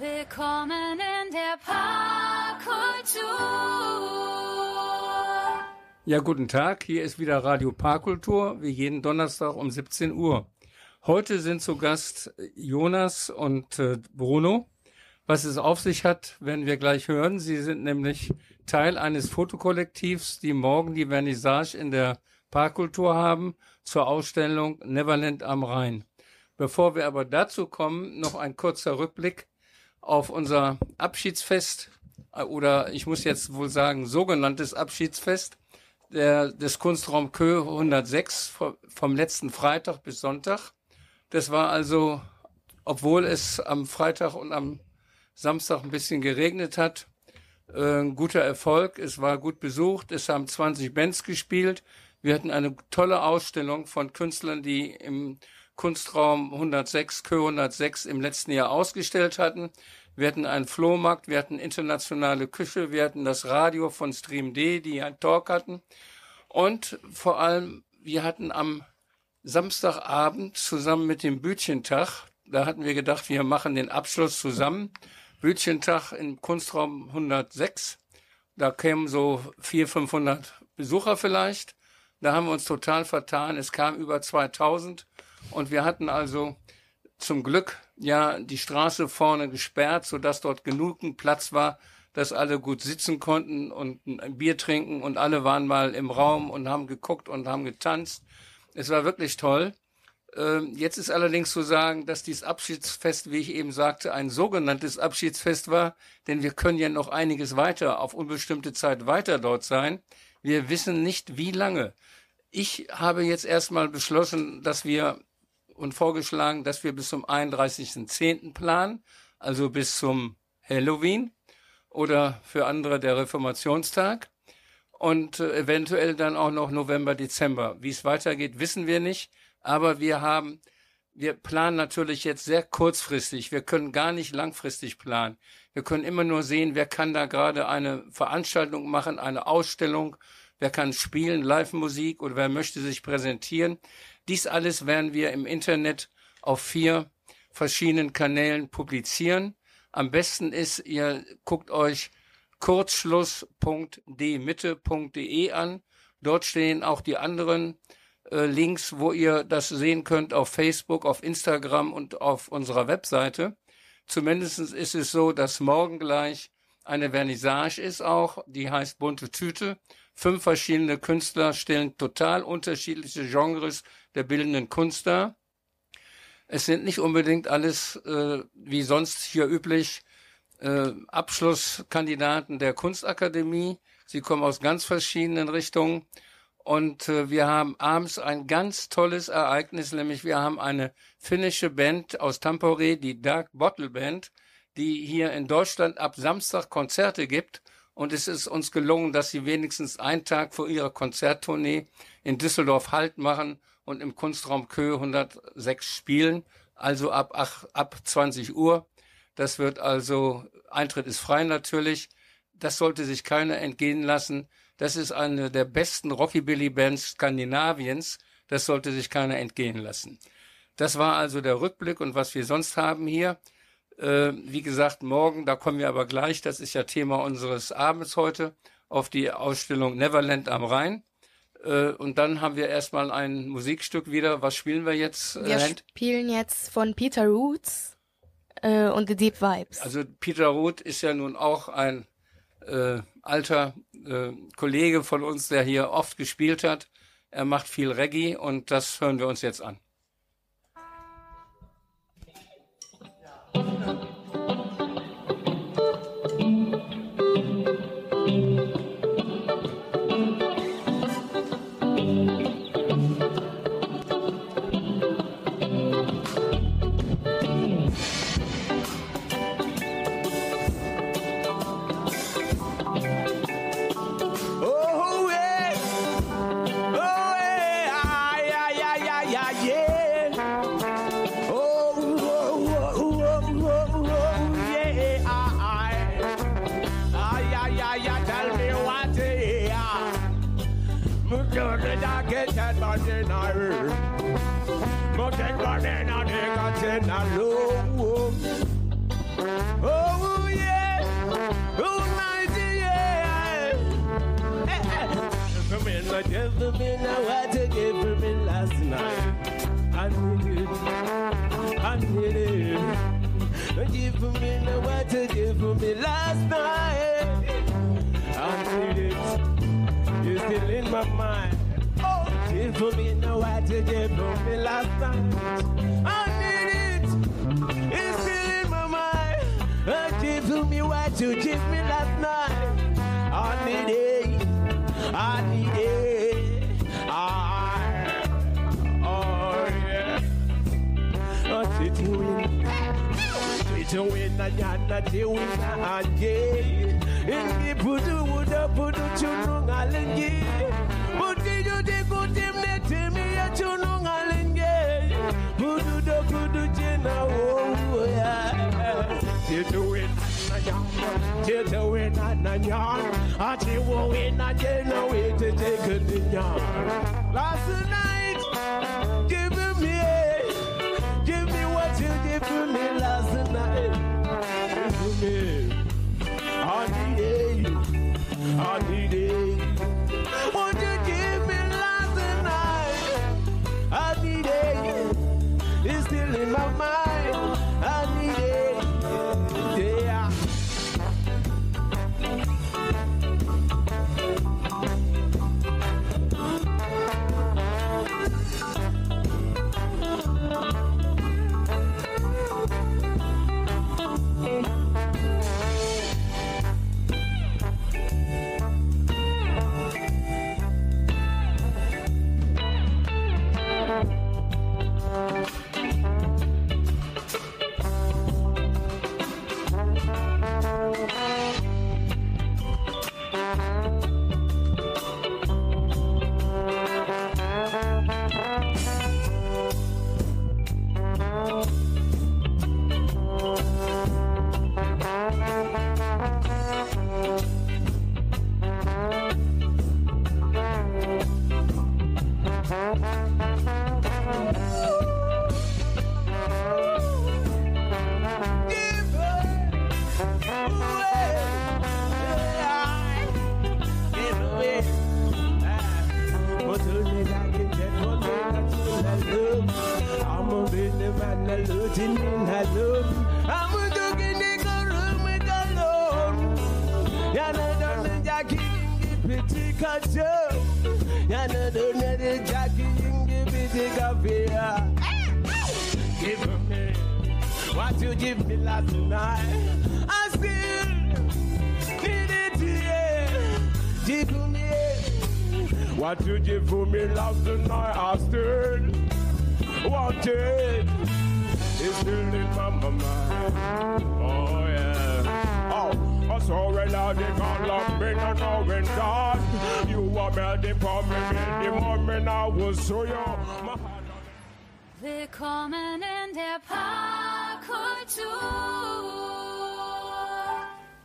Willkommen in der Parkkultur. Ja, guten Tag. Hier ist wieder Radio Parkkultur, wie jeden Donnerstag um 17 Uhr. Heute sind zu Gast Jonas und äh, Bruno. Was es auf sich hat, werden wir gleich hören. Sie sind nämlich Teil eines Fotokollektivs, die morgen die Vernissage in der Parkkultur haben zur Ausstellung Neverland am Rhein. Bevor wir aber dazu kommen, noch ein kurzer Rückblick auf unser Abschiedsfest äh, oder ich muss jetzt wohl sagen sogenanntes Abschiedsfest der, des Kunstraum Kö 106 vom letzten Freitag bis Sonntag. Das war also, obwohl es am Freitag und am Samstag ein bisschen geregnet hat, äh, ein guter Erfolg. Es war gut besucht. Es haben 20 Bands gespielt. Wir hatten eine tolle Ausstellung von Künstlern, die im Kunstraum 106, Kö 106 im letzten Jahr ausgestellt hatten. Wir hatten einen Flohmarkt, wir hatten internationale Küche, wir hatten das Radio von Stream D, die einen Talk hatten. Und vor allem, wir hatten am Samstagabend zusammen mit dem Bütchentag, da hatten wir gedacht, wir machen den Abschluss zusammen. Bütchentag im Kunstraum 106. Da kämen so 400, 500 Besucher vielleicht. Da haben wir uns total vertan. Es kamen über 2000 und wir hatten also zum Glück ja die Straße vorne gesperrt, so dass dort genug Platz war, dass alle gut sitzen konnten und ein Bier trinken und alle waren mal im Raum und haben geguckt und haben getanzt. Es war wirklich toll. Ähm, jetzt ist allerdings zu sagen, dass dieses Abschiedsfest, wie ich eben sagte, ein sogenanntes Abschiedsfest war, denn wir können ja noch einiges weiter, auf unbestimmte Zeit weiter dort sein. Wir wissen nicht, wie lange. Ich habe jetzt erstmal beschlossen, dass wir und vorgeschlagen, dass wir bis zum 31.10. planen, also bis zum Halloween oder für andere der Reformationstag und äh, eventuell dann auch noch November, Dezember. Wie es weitergeht, wissen wir nicht, aber wir haben wir planen natürlich jetzt sehr kurzfristig. Wir können gar nicht langfristig planen. Wir können immer nur sehen, wer kann da gerade eine Veranstaltung machen, eine Ausstellung, wer kann spielen, Live-Musik oder wer möchte sich präsentieren. Dies alles werden wir im Internet auf vier verschiedenen Kanälen publizieren. Am besten ist, ihr guckt euch kurzschluss.dmitte.de an. Dort stehen auch die anderen äh, Links, wo ihr das sehen könnt auf Facebook, auf Instagram und auf unserer Webseite. Zumindest ist es so, dass morgen gleich eine Vernissage ist auch, die heißt Bunte Tüte. Fünf verschiedene Künstler stellen total unterschiedliche Genres der bildenden Kunst dar. Es sind nicht unbedingt alles, äh, wie sonst hier üblich, äh, Abschlusskandidaten der Kunstakademie. Sie kommen aus ganz verschiedenen Richtungen. Und äh, wir haben abends ein ganz tolles Ereignis, nämlich wir haben eine finnische Band aus Tampere, die Dark Bottle Band, die hier in Deutschland ab Samstag Konzerte gibt und es ist uns gelungen, dass sie wenigstens einen Tag vor ihrer Konzerttournee in Düsseldorf Halt machen und im Kunstraum Kö 106 spielen, also ab, ach, ab 20 Uhr. Das wird also, Eintritt ist frei natürlich. Das sollte sich keiner entgehen lassen. Das ist eine der besten Rockabilly-Bands Skandinaviens. Das sollte sich keiner entgehen lassen. Das war also der Rückblick und was wir sonst haben hier. Äh, wie gesagt, morgen, da kommen wir aber gleich, das ist ja Thema unseres Abends heute, auf die Ausstellung Neverland am Rhein. Äh, und dann haben wir erstmal ein Musikstück wieder. Was spielen wir jetzt? Äh, wir spielen jetzt von Peter Roots äh, und The Deep Vibes. Also Peter Root ist ja nun auch ein äh, alter äh, Kollege von uns, der hier oft gespielt hat. Er macht viel Reggae und das hören wir uns jetzt an. Me now what you gave for me last night. I need it. I need it. Give me now what gave for me last night. I need it. You're still in my mind. Oh, give me now what gave for me last night. I need it. It's still in my mind. Oh, give me what you gave me last night. I need it. I need it. to doing. To doing a yana doing a yay. In the pudu woulda pudu chunung I Pudu do de kutim ne timi ya chunung alengi. Pudu do I jina wo ya. To doing a yana, to doing a yana. Ati wo in a jena we to take a dinya. Last night. Last night, I need you, I need you.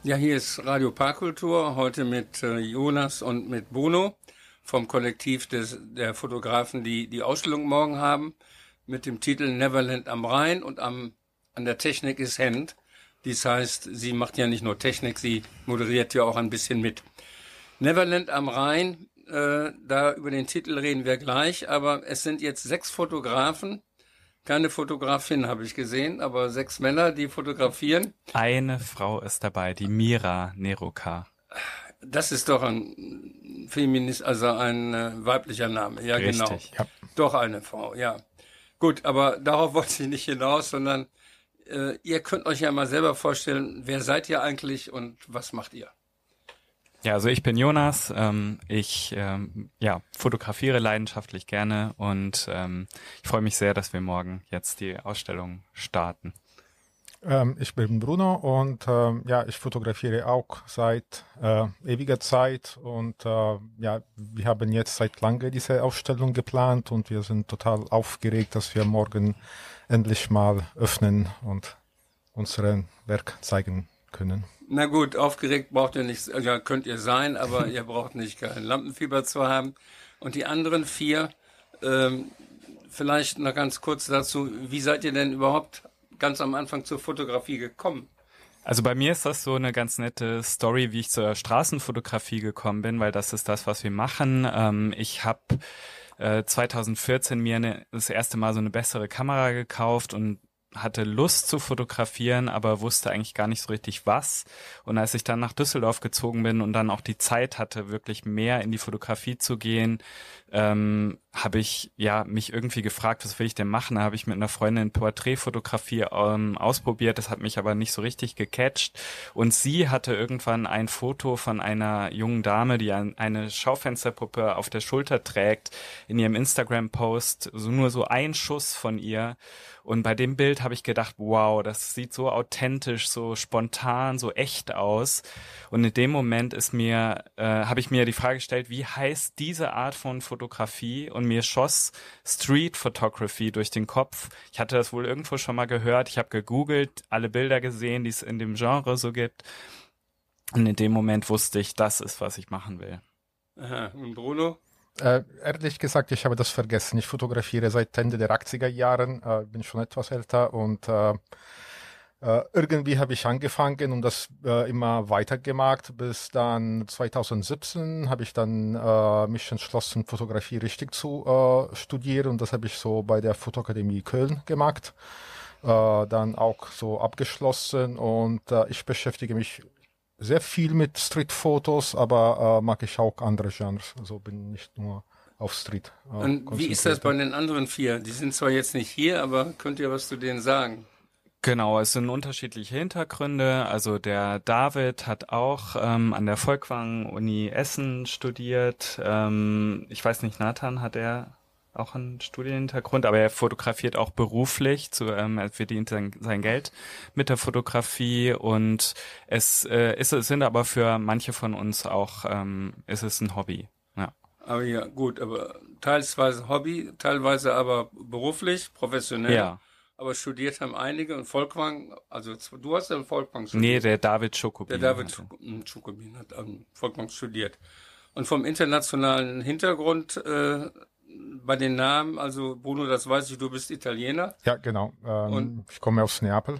Ja, hier ist Radio Parkkultur, heute mit äh, Jonas und mit Bruno vom Kollektiv des, der Fotografen, die die Ausstellung morgen haben, mit dem Titel Neverland am Rhein und am, an der Technik ist Hand. Dies heißt, sie macht ja nicht nur Technik, sie moderiert ja auch ein bisschen mit. Neverland am Rhein, äh, da über den Titel reden wir gleich, aber es sind jetzt sechs Fotografen, keine Fotografin habe ich gesehen, aber sechs Männer, die fotografieren. Eine Frau ist dabei, die Mira Neroka. Das ist doch ein Feminist, also ein äh, weiblicher Name. Ja, genau. Richtig. Ja. Doch eine Frau, ja. Gut, aber darauf wollte ich nicht hinaus, sondern äh, ihr könnt euch ja mal selber vorstellen, wer seid ihr eigentlich und was macht ihr? Ja, also ich bin Jonas. Ähm, ich ähm, ja, fotografiere leidenschaftlich gerne und ähm, ich freue mich sehr, dass wir morgen jetzt die Ausstellung starten. Ähm, ich bin Bruno und ähm, ja, ich fotografiere auch seit äh, ewiger Zeit und äh, ja, wir haben jetzt seit lange diese Ausstellung geplant und wir sind total aufgeregt, dass wir morgen endlich mal öffnen und unseren Werk zeigen können. Na gut, aufgeregt braucht ihr nicht, ja, könnt ihr sein, aber ihr braucht nicht kein Lampenfieber zu haben. Und die anderen vier, ähm, vielleicht noch ganz kurz dazu, wie seid ihr denn überhaupt ganz am Anfang zur Fotografie gekommen? Also bei mir ist das so eine ganz nette Story, wie ich zur Straßenfotografie gekommen bin, weil das ist das, was wir machen. Ähm, ich habe äh, 2014 mir eine, das erste Mal so eine bessere Kamera gekauft und hatte Lust zu fotografieren, aber wusste eigentlich gar nicht so richtig was. Und als ich dann nach Düsseldorf gezogen bin und dann auch die Zeit hatte, wirklich mehr in die Fotografie zu gehen, ähm, habe ich ja mich irgendwie gefragt, was will ich denn machen? Da habe ich mit einer Freundin Porträtfotografie ähm, ausprobiert, das hat mich aber nicht so richtig gecatcht. Und sie hatte irgendwann ein Foto von einer jungen Dame, die ein, eine Schaufensterpuppe auf der Schulter trägt, in ihrem Instagram-Post, so nur so ein Schuss von ihr. Und bei dem Bild habe ich gedacht, wow, das sieht so authentisch, so spontan, so echt aus. Und in dem Moment ist mir, äh, habe ich mir die Frage gestellt, wie heißt diese Art von Fotografie? Und mir schoss Street Photography durch den Kopf. Ich hatte das wohl irgendwo schon mal gehört. Ich habe gegoogelt, alle Bilder gesehen, die es in dem Genre so gibt. Und in dem Moment wusste ich, das ist, was ich machen will. Aha. Und Bruno? Äh, ehrlich gesagt, ich habe das vergessen. Ich fotografiere seit Ende der 80er Jahren, äh, bin schon etwas älter und äh, äh, irgendwie habe ich angefangen und das äh, immer weitergemacht. Bis dann 2017 habe ich dann äh, mich entschlossen, Fotografie richtig zu äh, studieren und das habe ich so bei der Fotokakademie Köln gemacht. Äh, dann auch so abgeschlossen und ich beschäftige mich sehr viel mit Streetfotos, aber mag ich auch andere Genres. Also bin nicht nur auf Street. Und wie ist das bei den anderen vier? Die sind zwar jetzt nicht hier, aber könnt ihr was zu denen sagen? Genau, es sind unterschiedliche Hintergründe. Also der David hat auch ähm, an der Volkwang Uni Essen studiert. Ähm, ich weiß nicht, Nathan hat er auch einen Studienhintergrund, aber er fotografiert auch beruflich, zu, ähm, er verdient sein, sein Geld mit der Fotografie und es äh, ist, es sind aber für manche von uns auch, ähm, ist es ein Hobby. Ja. Aber ja, gut, aber teilweise Hobby, teilweise aber beruflich, professionell. Ja. Aber studiert haben einige und Volkwang, also du hast ja Volkwang Nee, studiert. der David Schokobin. der David hatte. Schuk- m, Schukobin hat am Volkwang studiert. Und vom internationalen Hintergrund äh, bei den Namen, also Bruno, das weiß ich, du bist Italiener. Ja, genau. Ähm, Und- ich komme aus Neapel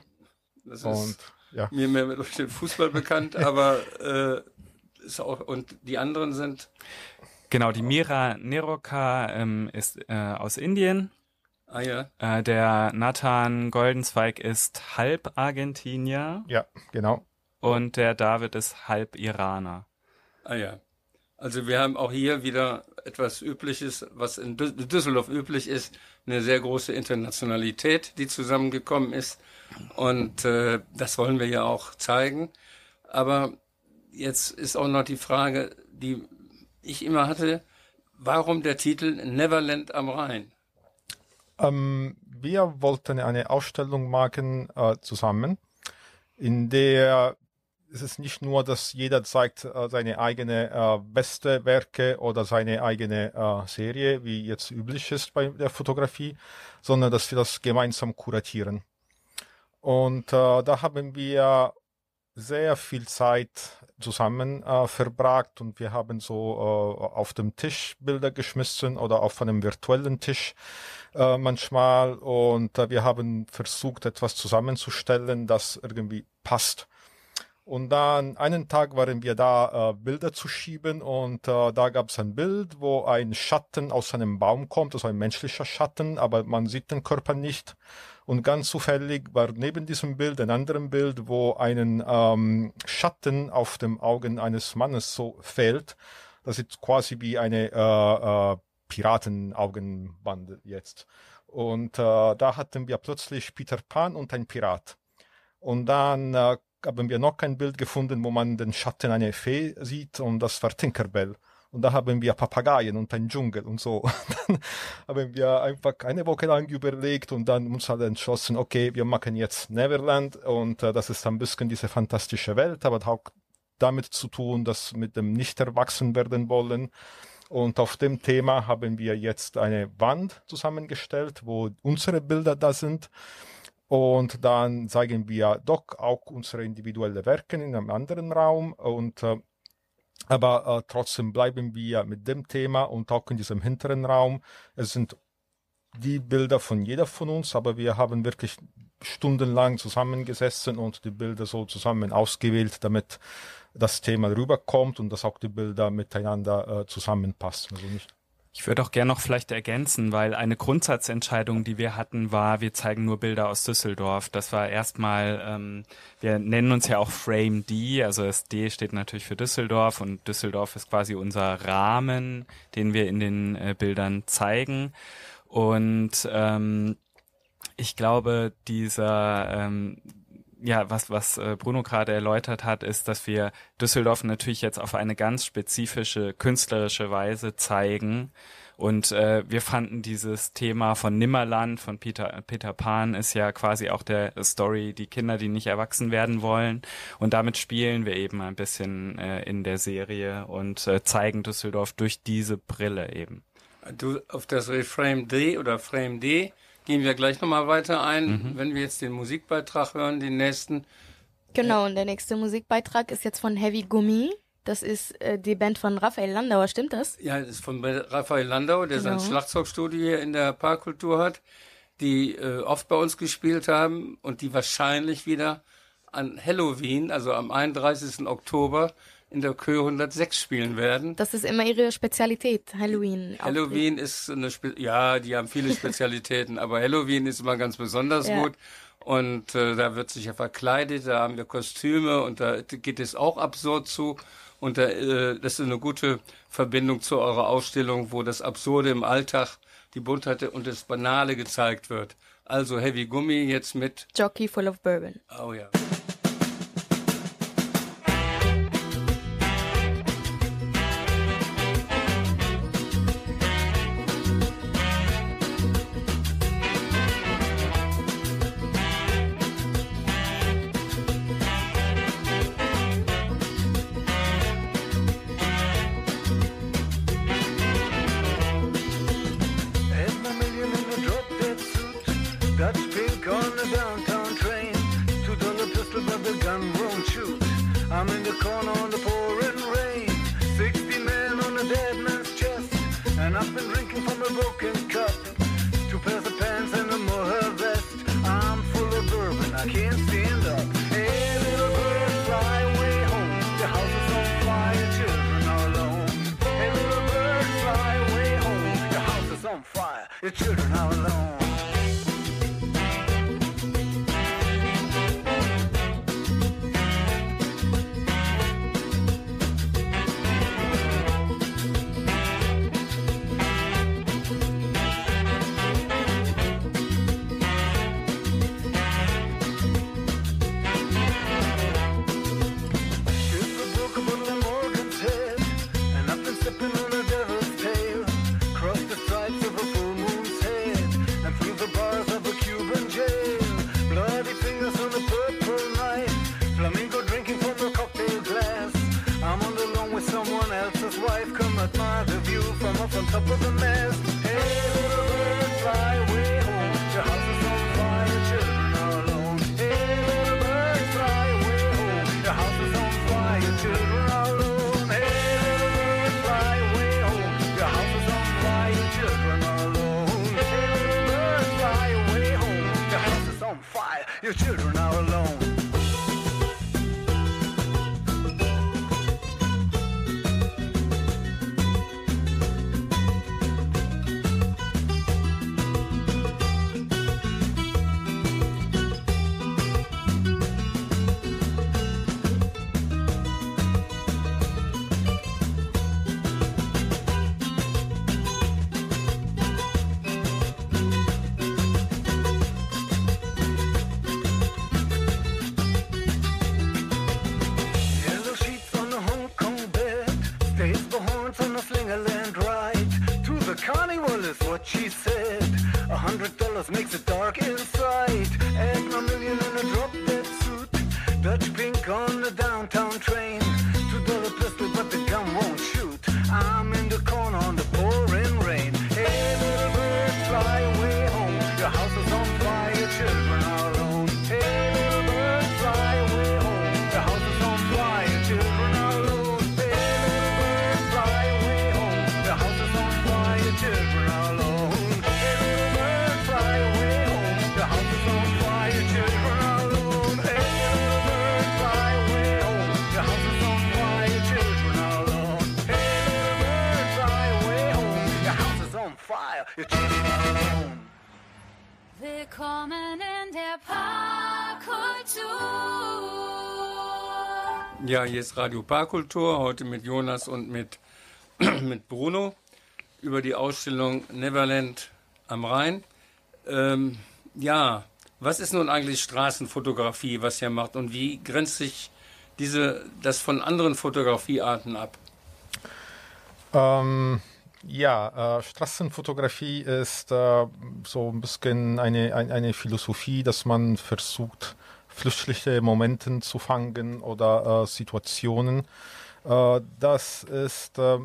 Das ist und ja. mir mehr durch den Fußball bekannt, aber äh, ist auch und die anderen sind Genau, die Mira Neroka ähm, ist äh, aus Indien. Ah ja, Äh, der Nathan Goldenzweig ist halb Argentinier Ja, genau. und der David ist halb Iraner. ah ja. Also wir haben auch hier wieder etwas Übliches, was in Dü- Düsseldorf üblich ist, eine sehr große Internationalität, die zusammengekommen ist. Und äh, das wollen wir ja auch zeigen. Aber jetzt ist auch noch die Frage, die ich immer hatte, warum der Titel Neverland am Rhein? Ähm, wir wollten eine Ausstellung machen äh, zusammen, in der es ist nicht nur, dass jeder zeigt äh, seine eigene äh, beste Werke oder seine eigene äh, Serie, wie jetzt üblich ist bei der Fotografie, sondern dass wir das gemeinsam kuratieren. Und äh, da haben wir sehr viel Zeit zusammen äh, verbracht und wir haben so äh, auf dem Tisch Bilder geschmissen oder auf einem virtuellen Tisch äh, manchmal und äh, wir haben versucht etwas zusammenzustellen, das irgendwie passt. Und dann einen Tag waren wir da, äh, Bilder zu schieben und äh, da gab es ein Bild, wo ein Schatten aus einem Baum kommt, also ein menschlicher Schatten, aber man sieht den Körper nicht. Und ganz zufällig war neben diesem Bild ein anderes Bild, wo einen ähm, Schatten auf dem Augen eines Mannes so fällt. Das ist quasi wie eine äh, äh, Piratenaugenbande jetzt. Und äh, da hatten wir plötzlich Peter Pan und ein Pirat. Und dann äh, haben wir noch ein Bild gefunden, wo man den Schatten einer Fee sieht und das war Tinkerbell. Und da haben wir Papageien und ein Dschungel und so. dann haben wir einfach eine Woche lang überlegt und dann uns halt entschlossen, okay, wir machen jetzt Neverland und äh, das ist ein bisschen diese fantastische Welt, aber auch damit zu tun, dass mit dem nicht erwachsen werden wollen. Und auf dem Thema haben wir jetzt eine Wand zusammengestellt, wo unsere Bilder da sind. Und dann zeigen wir doch auch unsere individuelle Werke in einem anderen Raum. Und äh, aber äh, trotzdem bleiben wir mit dem Thema und auch in diesem hinteren Raum. Es sind die Bilder von jeder von uns, aber wir haben wirklich stundenlang zusammengesessen und die Bilder so zusammen ausgewählt, damit das Thema rüberkommt und dass auch die Bilder miteinander äh, zusammenpassen. Also nicht ich würde auch gerne noch vielleicht ergänzen, weil eine Grundsatzentscheidung, die wir hatten, war, wir zeigen nur Bilder aus Düsseldorf. Das war erstmal, ähm, wir nennen uns ja auch Frame D, also das D steht natürlich für Düsseldorf und Düsseldorf ist quasi unser Rahmen, den wir in den äh, Bildern zeigen. Und ähm, ich glaube, dieser ähm, ja, was, was äh, Bruno gerade erläutert hat, ist, dass wir Düsseldorf natürlich jetzt auf eine ganz spezifische künstlerische Weise zeigen. Und äh, wir fanden dieses Thema von Nimmerland, von Peter, Peter Pan, ist ja quasi auch der Story, die Kinder, die nicht erwachsen werden wollen. Und damit spielen wir eben ein bisschen äh, in der Serie und äh, zeigen Düsseldorf durch diese Brille eben. Du auf das Reframe D oder Frame D gehen wir gleich nochmal weiter ein, mhm. wenn wir jetzt den Musikbeitrag hören, den nächsten. Genau, und der nächste Musikbeitrag ist jetzt von Heavy Gummi. Das ist äh, die Band von Raphael Landauer, stimmt das? Ja, das ist von Raphael Landauer, der genau. sein Schlagzeugstudio hier in der Parkkultur hat, die äh, oft bei uns gespielt haben und die wahrscheinlich wieder an Halloween, also am 31. Oktober, in der Kö 106 spielen werden. Das ist immer ihre Spezialität, Halloween. Halloween ist eine, Spe ja, die haben viele Spezialitäten, aber Halloween ist immer ganz besonders ja. gut. Und äh, da wird sich ja verkleidet, da haben wir Kostüme und da geht es auch absurd zu. Und da, äh, das ist eine gute Verbindung zu eurer Ausstellung, wo das Absurde im Alltag, die Buntheit und das Banale gezeigt wird. Also Heavy Gummi jetzt mit Jockey Full of Bourbon. Oh ja. It's true. Ja, hier ist Radio Parkultur, heute mit Jonas und mit, mit Bruno über die Ausstellung Neverland am Rhein. Ähm, ja, was ist nun eigentlich Straßenfotografie, was ihr macht und wie grenzt sich diese, das von anderen Fotografiearten ab? Ähm, ja, äh, Straßenfotografie ist äh, so ein bisschen eine, ein, eine Philosophie, dass man versucht, flüchtliche Momente zu fangen oder äh, Situationen. Äh, das ist äh,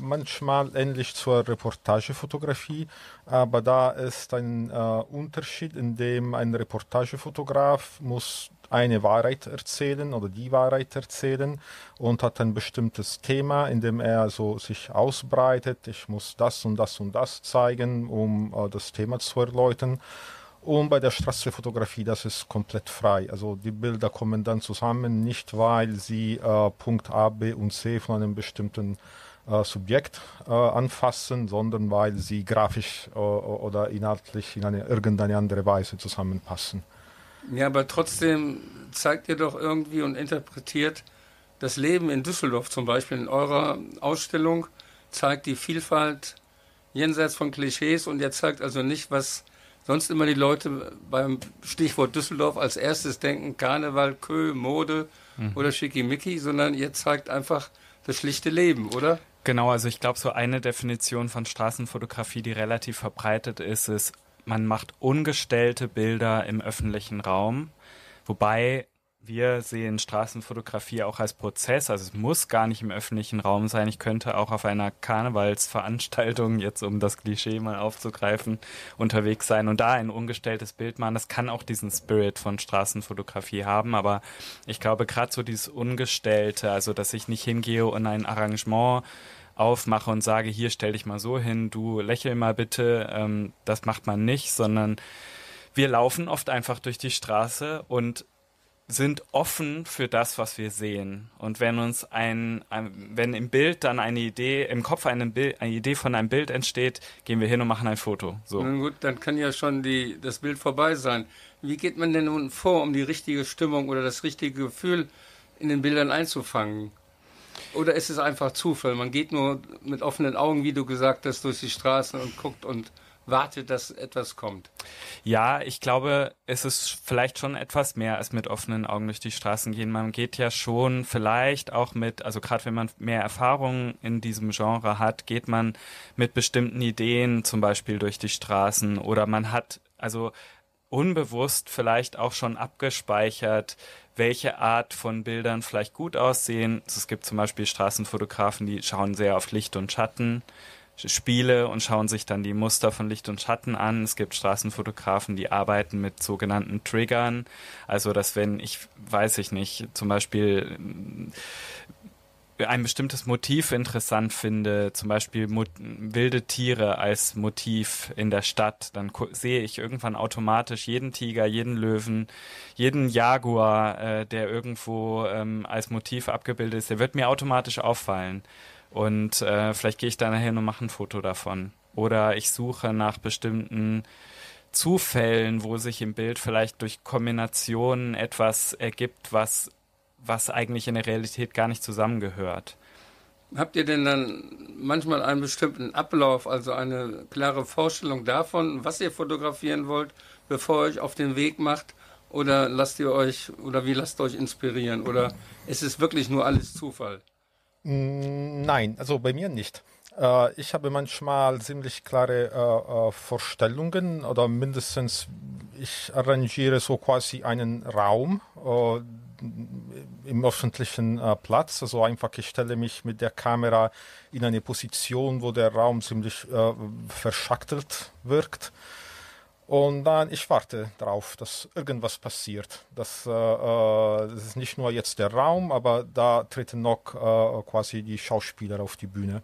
manchmal ähnlich zur Reportagefotografie, aber da ist ein äh, Unterschied, in dem ein Reportagefotograf muss eine Wahrheit erzählen oder die Wahrheit erzählen und hat ein bestimmtes Thema, in dem er so sich ausbreitet. Ich muss das und das und das zeigen, um äh, das Thema zu erläutern. Und bei der Straßenfotografie, das ist komplett frei. Also die Bilder kommen dann zusammen, nicht weil sie äh, Punkt A, B und C von einem bestimmten äh, Subjekt äh, anfassen, sondern weil sie grafisch äh, oder inhaltlich in eine irgendeine andere Weise zusammenpassen. Ja, aber trotzdem zeigt ihr doch irgendwie und interpretiert das Leben in Düsseldorf zum Beispiel in eurer Ausstellung, zeigt die Vielfalt jenseits von Klischees und ihr zeigt also nicht, was sonst immer die Leute beim Stichwort Düsseldorf als erstes denken, Karneval, Kö, Mode mhm. oder Schickimicki, sondern ihr zeigt einfach das schlichte Leben, oder? Genau, also ich glaube, so eine Definition von Straßenfotografie, die relativ verbreitet ist, ist man macht ungestellte Bilder im öffentlichen Raum, wobei wir sehen Straßenfotografie auch als Prozess, also es muss gar nicht im öffentlichen Raum sein. Ich könnte auch auf einer Karnevalsveranstaltung, jetzt um das Klischee mal aufzugreifen, unterwegs sein und da ein ungestelltes Bild machen. Das kann auch diesen Spirit von Straßenfotografie haben, aber ich glaube gerade so dieses Ungestellte, also dass ich nicht hingehe und ein Arrangement aufmache und sage, hier stell dich mal so hin, du lächel mal bitte, ähm, das macht man nicht, sondern wir laufen oft einfach durch die Straße und sind offen für das, was wir sehen. Und wenn uns ein, ein, wenn im Bild dann eine Idee, im Kopf eine, eine Idee von einem Bild entsteht, gehen wir hin und machen ein Foto. So. Na gut, dann kann ja schon die, das Bild vorbei sein. Wie geht man denn nun vor, um die richtige Stimmung oder das richtige Gefühl in den Bildern einzufangen? Oder ist es einfach Zufall? Man geht nur mit offenen Augen, wie du gesagt hast, durch die Straßen und guckt und wartet, dass etwas kommt. Ja, ich glaube, es ist vielleicht schon etwas mehr als mit offenen Augen durch die Straßen gehen. Man geht ja schon vielleicht auch mit, also gerade wenn man mehr Erfahrung in diesem Genre hat, geht man mit bestimmten Ideen zum Beispiel durch die Straßen oder man hat, also unbewusst vielleicht auch schon abgespeichert, welche Art von Bildern vielleicht gut aussehen. Es gibt zum Beispiel Straßenfotografen, die schauen sehr auf Licht und Schatten. Spiele und schauen sich dann die Muster von Licht und Schatten an. Es gibt Straßenfotografen, die arbeiten mit sogenannten Triggern. Also, dass wenn ich, weiß ich nicht, zum Beispiel ein bestimmtes Motiv interessant finde, zum Beispiel wilde Tiere als Motiv in der Stadt, dann sehe ich irgendwann automatisch jeden Tiger, jeden Löwen, jeden Jaguar, äh, der irgendwo ähm, als Motiv abgebildet ist, der wird mir automatisch auffallen. Und äh, vielleicht gehe ich da nachher und mache ein Foto davon. Oder ich suche nach bestimmten Zufällen, wo sich im Bild vielleicht durch Kombinationen etwas ergibt, was was eigentlich in der Realität gar nicht zusammengehört. Habt ihr denn dann manchmal einen bestimmten Ablauf, also eine klare Vorstellung davon, was ihr fotografieren wollt, bevor ihr euch auf den Weg macht? Oder lasst ihr euch, oder wie lasst ihr euch inspirieren? Oder ist es wirklich nur alles Zufall? Mm, nein, also bei mir nicht. Äh, ich habe manchmal ziemlich klare äh, äh, Vorstellungen oder mindestens ich arrangiere so quasi einen Raum, im öffentlichen Platz. Also einfach, ich stelle mich mit der Kamera in eine Position, wo der Raum ziemlich verschachtelt wirkt. Und dann, ich warte darauf, dass irgendwas passiert. Das, äh, äh, das ist nicht nur jetzt der Raum, aber da treten noch äh, quasi die Schauspieler auf die Bühne.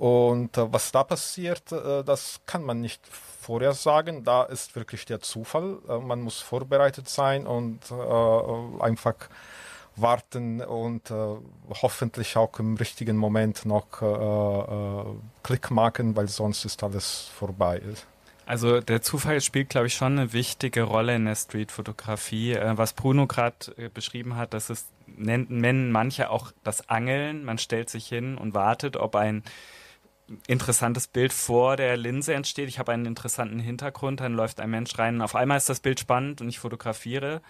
Und äh, was da passiert, äh, das kann man nicht vorher sagen. Da ist wirklich der Zufall. Äh, man muss vorbereitet sein und einfach warten und hoffentlich auch im richtigen Moment noch Klick machen, weil sonst ist alles vorbei. Also der Zufall spielt, glaube ich, schon eine wichtige Rolle in der Streetfotografie. Äh, was Bruno gerade äh, beschrieben hat, das ist, nennen, manche auch das Angeln. Man stellt sich hin und wartet, ob ein interessantes Bild vor der Linse entsteht. Ich habe einen interessanten Hintergrund, dann läuft ein Mensch rein. Auf einmal ist das Bild spannend und ich fotografiere.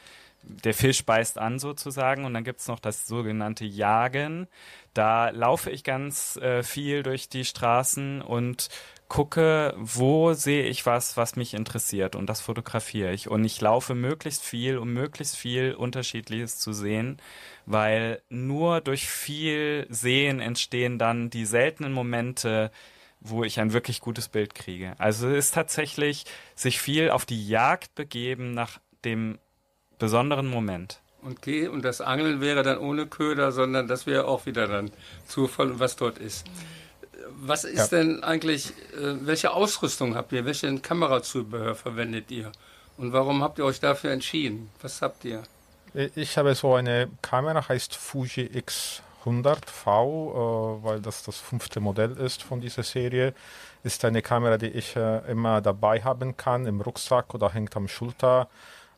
Der Fisch beißt an sozusagen und dann gibt's noch das sogenannte Jagen. Da laufe ich ganz äh, viel durch die Straßen und gucke, wo sehe ich was, was mich interessiert und das fotografiere ich. Und ich laufe möglichst viel, um möglichst viel Unterschiedliches zu sehen, weil nur durch viel Sehen entstehen dann die seltenen Momente, wo ich ein wirklich gutes Bild kriege. Also es ist tatsächlich sich viel auf die Jagd begeben nach dem besonderen Moment. Okay, und das Angeln wäre dann ohne Köder, sondern das wäre auch wieder dann Zufall was dort ist. Was ist Ja. denn eigentlich, äh, welche Ausrüstung habt ihr? Welchen Kamerazubehör verwendet ihr? Und warum habt ihr euch dafür entschieden? Was habt ihr? Ich habe so eine Kamera, heißt Fuji X100V, äh, weil das das fünfte Modell ist von dieser Serie. Ist eine Kamera, die ich äh, immer dabei haben kann, im Rucksack oder hängt am Schulter.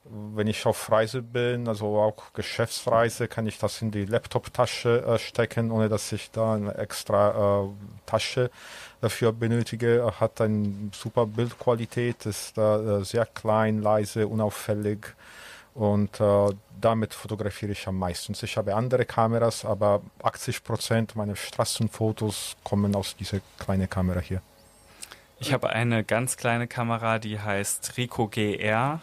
Wenn ich auf Reise bin, also auch Geschäftsreise, kann ich das in die Laptop-Tasche äh, stecken, ohne dass ich da eine extra äh, Tasche dafür benötige. Hat eine super Bildqualität, ist äh, sehr klein, leise, unauffällig. Und äh, damit fotografiere ich am meisten. Ich habe andere Kameras, aber 80 Prozent meiner Straßenfotos kommen aus dieser kleinen Kamera hier. Ich habe eine ganz kleine Kamera, die heißt Ricoh GR.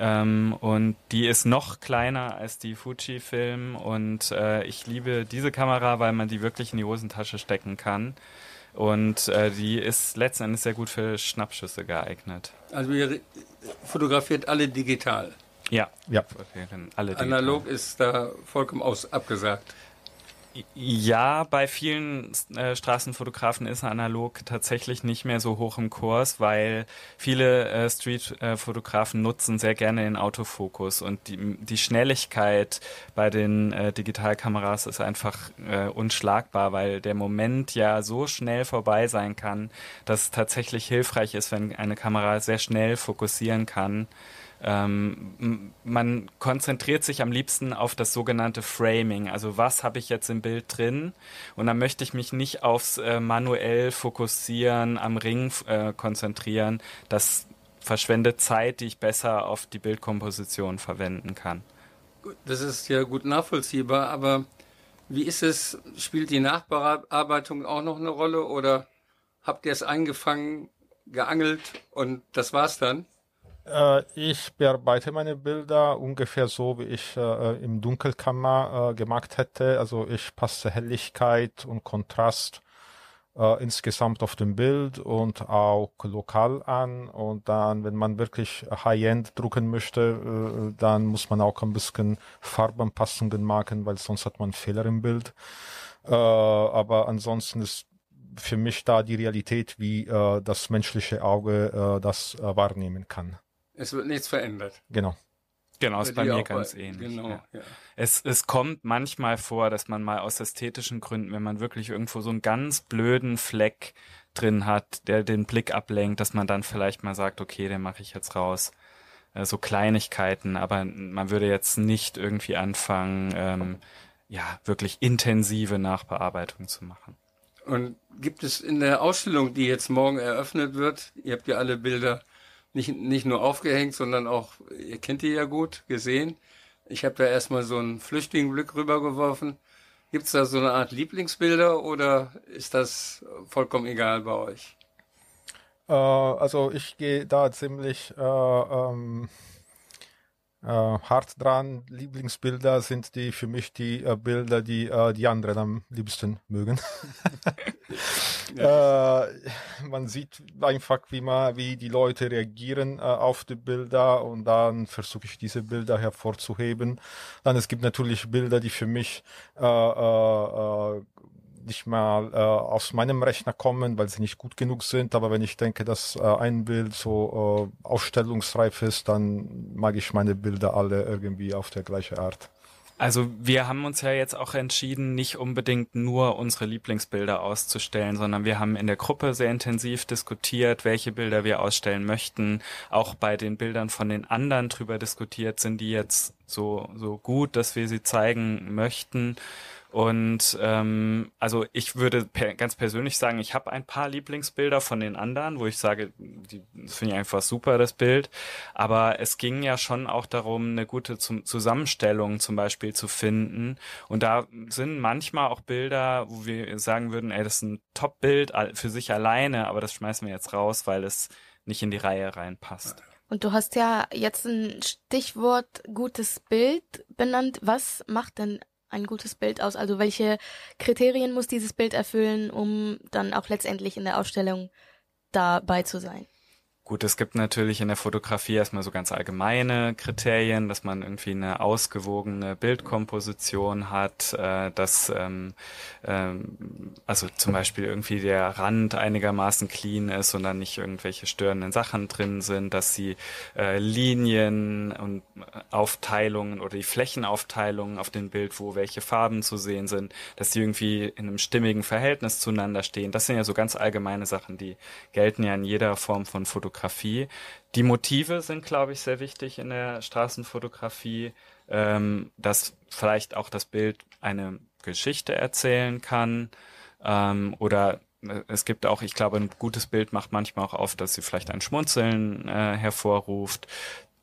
Ähm, und die ist noch kleiner als die Fujifilm. Und äh, ich liebe diese Kamera, weil man die wirklich in die Hosentasche stecken kann. Und äh, die ist letzten Endes sehr gut für Schnappschüsse geeignet. Also ihr fotografiert alle digital. Ja, Ja. alle digital. Analog ist da vollkommen aus, abgesagt. Ja, bei vielen äh, Straßenfotografen ist analog tatsächlich nicht mehr so hoch im Kurs, weil viele äh, Street-Fotografen nutzen sehr gerne den Autofokus und die, die Schnelligkeit bei den äh, Digitalkameras ist einfach äh, unschlagbar, weil der Moment ja so schnell vorbei sein kann, dass es tatsächlich hilfreich ist, wenn eine Kamera sehr schnell fokussieren kann. Ähm, man konzentriert sich am liebsten auf das sogenannte Framing. Also was habe ich jetzt im Bild drin? Und dann möchte ich mich nicht aufs äh, manuell fokussieren, am Ring äh, konzentrieren. Das verschwendet Zeit, die ich besser auf die Bildkomposition verwenden kann. Das ist ja gut nachvollziehbar, aber wie ist es? Spielt die Nachbearbeitung auch noch eine Rolle oder habt ihr es eingefangen, geangelt und das war's dann? Äh, ich bearbeite meine Bilder ungefähr so, wie ich äh, im Dunkelkammer äh, gemacht hätte. Also ich passe Helligkeit und Kontrast äh, insgesamt auf dem Bild und auch lokal an. Und dann, wenn man wirklich High-End drucken möchte, äh, dann muss man auch ein bisschen Farbanpassungen machen, weil sonst hat man Fehler im Bild. Äh, aber ansonsten ist für mich da die Realität, wie äh, das menschliche Auge äh, das äh, wahrnehmen kann. Es wird nichts verändert. Genau. Genau, ist bei mir ganz bei- ähnlich. Genau, ja. ja. Es, es kommt manchmal vor, dass man mal aus ästhetischen Gründen, wenn man wirklich irgendwo so einen ganz blöden Fleck drin hat, der den Blick ablenkt, dass man dann vielleicht mal sagt, okay, den mache ich jetzt raus. Äh, so Kleinigkeiten, aber man würde jetzt nicht irgendwie anfangen, ähm, ja, wirklich intensive Nachbearbeitung zu machen. Und gibt es in der Ausstellung, die jetzt morgen eröffnet wird, ihr habt ja alle Bilder nicht, nicht nur aufgehängt, sondern auch, ihr kennt die ja gut, gesehen. Ich habe da erstmal so einen Flüchtlingenblick rübergeworfen. Gibt es da so eine Art Lieblingsbilder oder ist das vollkommen egal bei euch? Äh, also ich gehe da ziemlich äh, ähm, äh, hart dran. Lieblingsbilder sind die für mich die äh, Bilder, die äh, die anderen am liebsten mögen. äh, man sieht einfach, wie man, wie die Leute reagieren äh, auf die Bilder und dann versuche ich diese Bilder hervorzuheben. Dann es gibt natürlich Bilder, die für mich äh, äh, äh, nicht mal äh, aus meinem Rechner kommen, weil sie nicht gut genug sind. Aber wenn ich denke, dass äh, ein Bild so äh, ausstellungsreif ist, dann mag ich meine Bilder alle irgendwie auf der gleiche Art. Also wir haben uns ja jetzt auch entschieden, nicht unbedingt nur unsere Lieblingsbilder auszustellen, sondern wir haben in der Gruppe sehr intensiv diskutiert, welche Bilder wir ausstellen möchten. Auch bei den Bildern von den anderen drüber diskutiert, sind die jetzt so, so gut, dass wir sie zeigen möchten. Und ähm, also ich würde per ganz persönlich sagen, ich habe ein paar Lieblingsbilder von den anderen, wo ich sage, die, das finde ich einfach super, das Bild. Aber es ging ja schon auch darum, eine gute zum Zusammenstellung zum Beispiel zu finden. Und da sind manchmal auch Bilder, wo wir sagen würden, ey, das ist ein Top-Bild für sich alleine, aber das schmeißen wir jetzt raus, weil es nicht in die Reihe reinpasst. Und du hast ja jetzt ein Stichwort gutes Bild benannt. Was macht denn ein gutes Bild aus? Also welche Kriterien muss dieses Bild erfüllen, um dann auch letztendlich in der Ausstellung dabei zu sein? Gut, es gibt natürlich in der Fotografie erstmal so ganz allgemeine Kriterien, dass man irgendwie eine ausgewogene Bildkomposition hat, äh, dass ähm, ähm, also zum Beispiel irgendwie der Rand einigermaßen clean ist und dann nicht irgendwelche störenden Sachen drin sind, dass die äh, Linien und Aufteilungen oder die Flächenaufteilungen auf dem Bild, wo welche Farben zu sehen sind, dass die irgendwie in einem stimmigen Verhältnis zueinander stehen. Das sind ja so ganz allgemeine Sachen, die gelten ja in jeder Form von Fotografie. Fotografie. Die Motive sind, glaube ich, sehr wichtig in der Straßenfotografie, ähm, dass vielleicht auch das Bild eine Geschichte erzählen kann ähm, oder äh, es gibt auch, ich glaube, ein gutes Bild macht manchmal auch auf, dass sie vielleicht ein Schmunzeln äh, hervorruft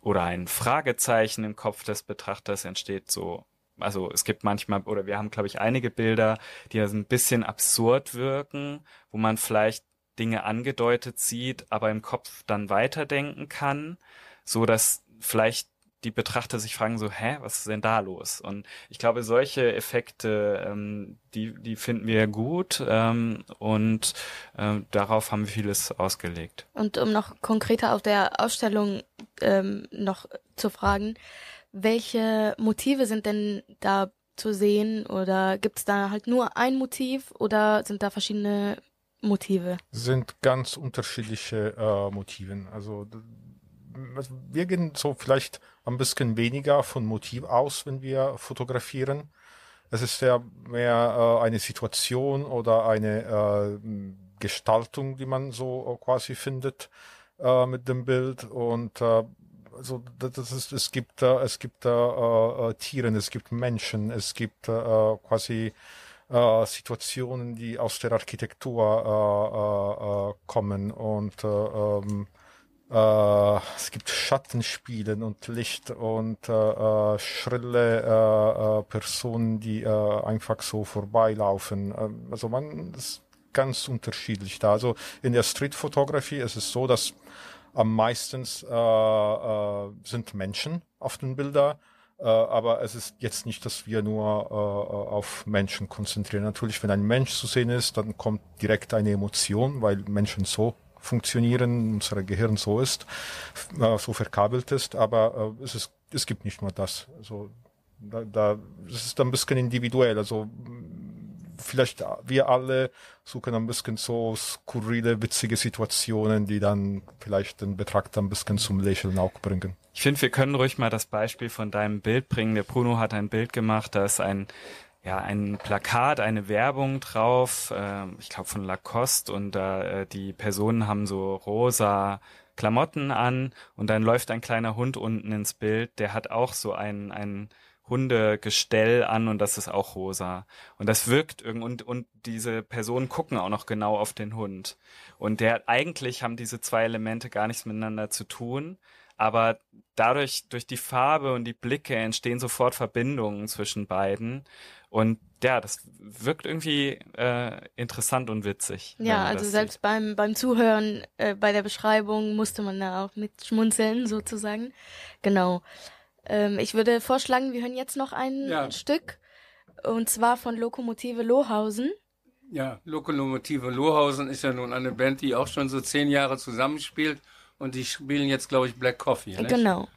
oder ein Fragezeichen im Kopf des Betrachters entsteht so. Also es gibt manchmal, oder wir haben, glaube ich, einige Bilder, die also ein bisschen absurd wirken, wo man vielleicht Dinge angedeutet sieht, aber im Kopf dann weiterdenken kann, so dass vielleicht die Betrachter sich fragen so, hä, was ist denn da los? Und ich glaube, solche Effekte, ähm, die, die finden wir gut ähm, und äh, darauf haben wir vieles ausgelegt. Und um noch konkreter auf der Ausstellung ähm, noch zu fragen, welche Motive sind denn da zu sehen oder gibt es da halt nur ein Motiv oder sind da verschiedene Motive? Sind ganz unterschiedliche äh, Motiven. Also wir gehen so vielleicht ein bisschen weniger von Motiv aus, wenn wir fotografieren. Es ist ja mehr äh, eine Situation oder eine äh, Gestaltung, die man so äh, quasi findet äh, mit dem Bild und äh, also das ist, es gibt äh, es gibt äh, äh, Tieren, es gibt Menschen, es gibt äh, quasi äh, Situationen, die aus der Architektur äh, äh, äh kommen und äh, ähm, äh, es gibt Schattenspielen und Licht und schrille Personen, die einfach so vorbeilaufen. Ähm, also man ist ganz unterschiedlich da. Also in der Streetfotografie ist es so, dass am meisten sind Menschen auf den Bildern aber es ist jetzt nicht, dass wir nur äh, auf Menschen konzentrieren. Natürlich, wenn ein Mensch zu sehen ist, dann kommt direkt eine Emotion, weil Menschen so funktionieren, unser Gehirn so ist, äh, so verkabelt ist, aber äh, es, ist, es gibt nicht nur das. Also da, da es ist ein bisschen individuell. Also vielleicht wir alle suchen ein bisschen so skurrile, witzige Situationen, die dann vielleicht den Betrachter ein bisschen zum Lächeln auch bringen. Ich finde, wir können ruhig mal das Beispiel von deinem Bild bringen. Der Bruno hat ein Bild gemacht, da ist ein ja, ein Plakat, eine Werbung drauf, äh, ich glaube von Lacoste und äh, die Personen haben so rosa Klamotten an und dann läuft ein kleiner Hund unten ins Bild, der hat auch so ein, ein Hundegestell an und das ist auch rosa. Und das wirkt irgendwie, und, und diese Personen gucken auch noch genau auf den Hund. Und der, eigentlich haben diese zwei Elemente gar nichts miteinander zu tun, aber dadurch, durch die Farbe und die Blicke entstehen sofort Verbindungen zwischen beiden. Und ja, das wirkt irgendwie äh, interessant und witzig. Ja, also selbst beim, beim Zuhören, äh, bei der Beschreibung musste man da auch mit schmunzeln, sozusagen. Genau. Ähm, ich würde vorschlagen, wir hören jetzt noch ein ja. Stück. Und zwar von Lokomotive Lohausen. Ja, Lokomotive Lohausen ist ja nun eine Band, die auch schon so zehn Jahre zusammenspielt. Und die spielen jetzt, glaube ich, Black Coffee. Nicht? Genau.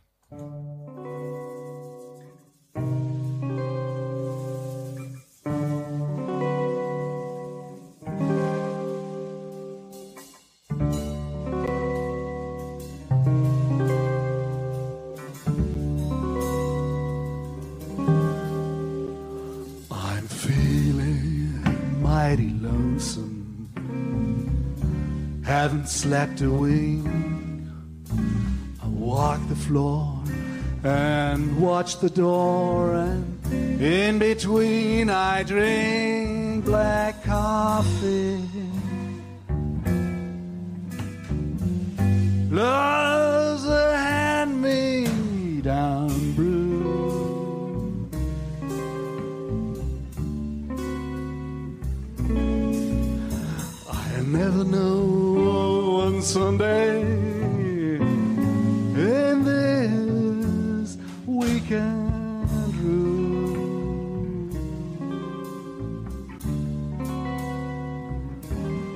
Lonesome. Haven't slept a wink. I walk the floor and watch the door, and in between I drink black coffee. Love's a hand me down Sunday in this weekend room.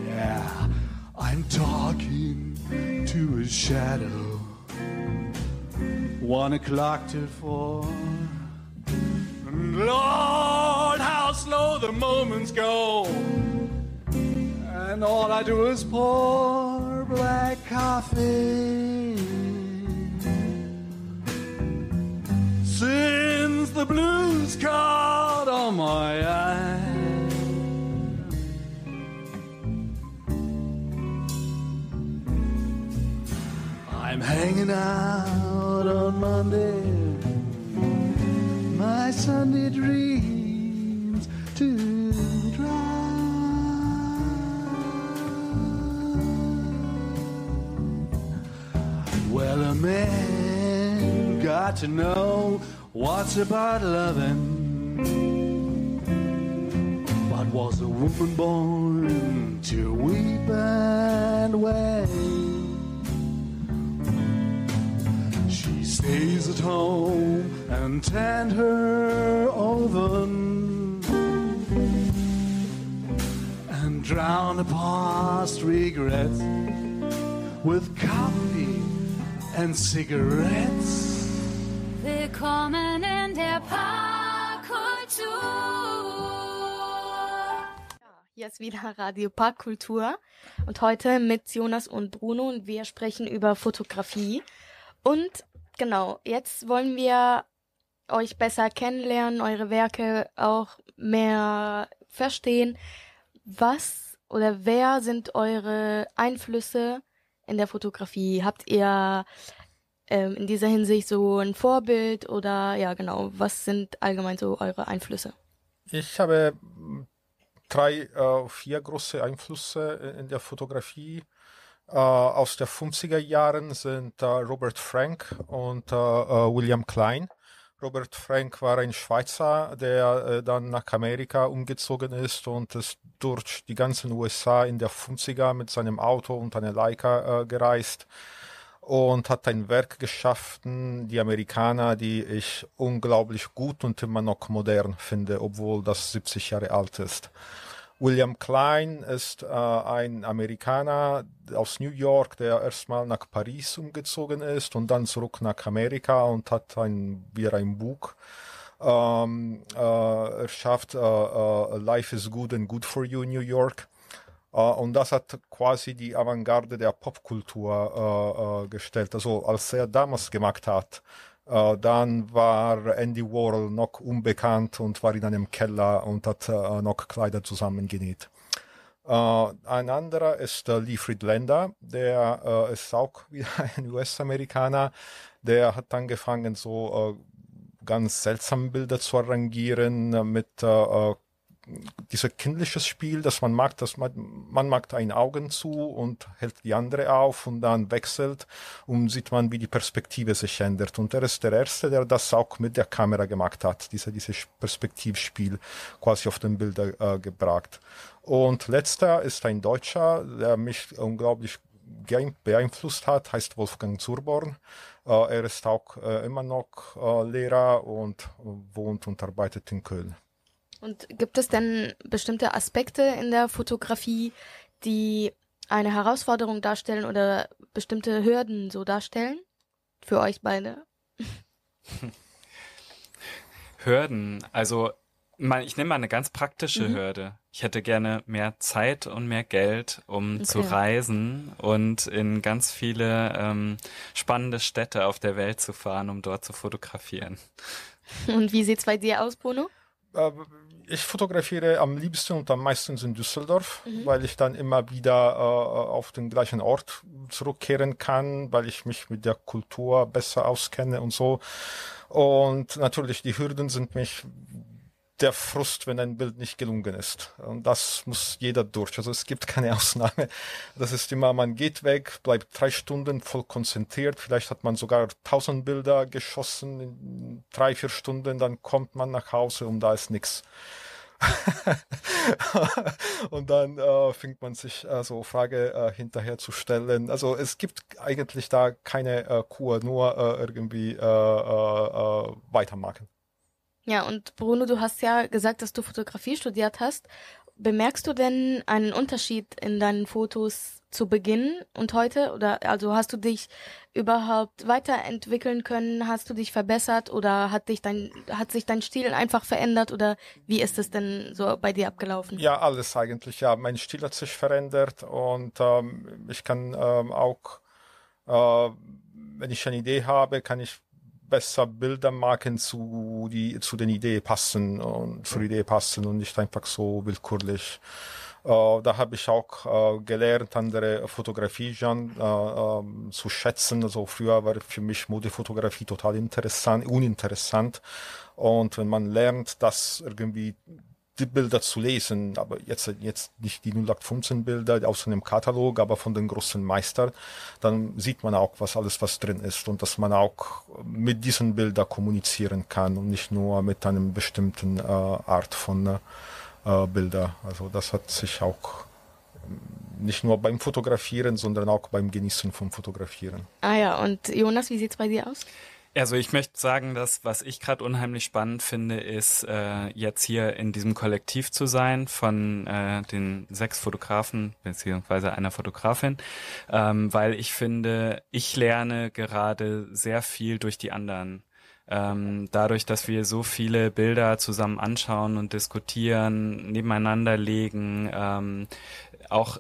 Yeah, I'm talking to a shadow. One o'clock till four. And Lord, how slow the moments go. And all I do is pour black coffee. Since the blues caught on my eye. I'm hanging out on Monday. My Sunday dreams to Man got to know what's about loving. But was a woman born to weep and wail? She stays at home and tend her oven and drown the past regrets with coffee and cigarettes. Willkommen in der Parkkultur. Hier ist wieder Radio Parkkultur und heute mit Jonas und Bruno und wir sprechen über Fotografie. Und genau, jetzt wollen wir euch besser kennenlernen, eure Werke auch mehr verstehen. Was oder wer sind eure Einflüsse in der Fotografie? Habt ihr ähm, in dieser Hinsicht so ein Vorbild oder ja genau, was sind allgemein so eure Einflüsse? Ich habe mm, drei, äh, vier große Einflüsse in der Fotografie. Äh, aus der 50er Jahren sind äh, Robert Frank und äh, äh, William Klein. Robert Frank war ein Schweizer, der äh, dann nach Amerika umgezogen ist und ist durch die ganzen USA in der 50er mit seinem Auto und einer Leica äh, gereist und hat ein Werk geschaffen, die Amerikaner, die ich unglaublich gut und immer noch modern finde, obwohl das 70 Jahre alt ist. William Klein ist äh, ein Amerikaner aus New York, der erstmal nach Paris umgezogen ist und dann zurück nach Amerika und hat ein, wieder ein Buch ähm, äh, erschafft, äh, äh, Life is Good and Good for You in New York. Äh, und das hat quasi die Avantgarde der Popkultur äh, äh, gestellt. Also als er damals gemacht hat, dann war Andy Warhol noch unbekannt und war in einem Keller und hat äh, noch Kleider zusammengenäht. Äh, ein anderer ist äh, Lee Friedlander, der äh, ist auch wieder ein US-Amerikaner. Der hat angefangen, so äh, ganz seltsame Bilder zu arrangieren äh, mit äh, dieses kindliches Spiel, das man mag, dass man, man macht ein Augen zu und hält die andere auf und dann wechselt und sieht man, wie die Perspektive sich ändert. Und er ist der Erste, der das auch mit der Kamera gemacht hat, diese, dieses Perspektivspiel quasi auf den Bilder äh, gebracht. Und letzter ist ein Deutscher, der mich unglaublich beeinflusst hat, heißt Wolfgang Zurborn. Äh, er ist auch äh, immer noch äh, Lehrer und wohnt und arbeitet in Köln. Und gibt es denn bestimmte Aspekte in der Fotografie, die eine Herausforderung darstellen oder bestimmte Hürden so darstellen? Für euch beide? Hürden. Also mal, ich nehme mal eine ganz praktische Mhm. Hürde. Ich hätte gerne mehr Zeit und mehr Geld, um zu Okay. reisen und in ganz viele ähm, spannende Städte auf der Welt zu fahren, um dort zu fotografieren. Und wie sieht's bei dir aus, Bruno? Ich fotografiere am liebsten und am meisten in Düsseldorf, weil ich dann immer wieder äh, auf den gleichen Ort zurückkehren kann, weil ich mich mit der Kultur besser auskenne und so. Und natürlich die Hürden sind mich der Frust, wenn ein Bild nicht gelungen ist. Und das muss jeder durch. Also es gibt keine Ausnahme. Das ist immer, man geht weg, bleibt drei Stunden voll konzentriert. Vielleicht hat man sogar tausend Bilder geschossen in drei, vier Stunden. Dann kommt man nach Hause und da ist nichts. und dann äh, fängt man sich äh, so Frage äh, hinterher zu stellen. Also es gibt eigentlich da keine äh, Kur, nur äh, irgendwie äh, äh, äh, weitermachen. Ja, und Bruno, du hast ja gesagt, dass du Fotografie studiert hast. Bemerkst du denn einen Unterschied in deinen Fotos zu Beginn und heute? Oder also hast du dich überhaupt weiterentwickeln können? Hast du dich verbessert oder hat dich dein hat sich dein Stil einfach verändert oder wie ist es denn so bei dir abgelaufen? Ja, alles eigentlich. Ja, mein Stil hat sich verändert und ähm, ich kann ähm, auch, äh, wenn ich eine Idee habe, kann ich besser Bilder machen zu die zu den Ideen passen und zur Idee passen und nicht einfach so willkürlich. Äh, da habe ich auch äh, gelernt, andere Fotografie-Genre äh, ähm, zu schätzen. Also früher war für mich Modefotografie total interessant, uninteressant. Und wenn man lernt, das irgendwie die Bilder zu lesen, aber jetzt, jetzt nicht die 0815 Bilder aus einem Katalog, aber von den großen Meistern, dann sieht man auch, was alles was drin ist und dass man auch mit diesen Bildern kommunizieren kann und nicht nur mit einem bestimmten äh, Art von äh, Bilder. Also das hat sich auch ähm, nicht nur beim Fotografieren, sondern auch beim Genießen vom Fotografieren. Ah ja, und Jonas, wie sieht's bei dir aus? Also ich möchte sagen, dass was ich gerade unheimlich spannend finde, ist äh, jetzt hier in diesem Kollektiv zu sein von äh, den sechs Fotografen beziehungsweise einer Fotografin, ähm, weil ich finde, ich lerne gerade sehr viel durch die anderen. Ähm, dadurch, dass wir so viele Bilder zusammen anschauen und diskutieren, nebeneinander legen, ähm, auch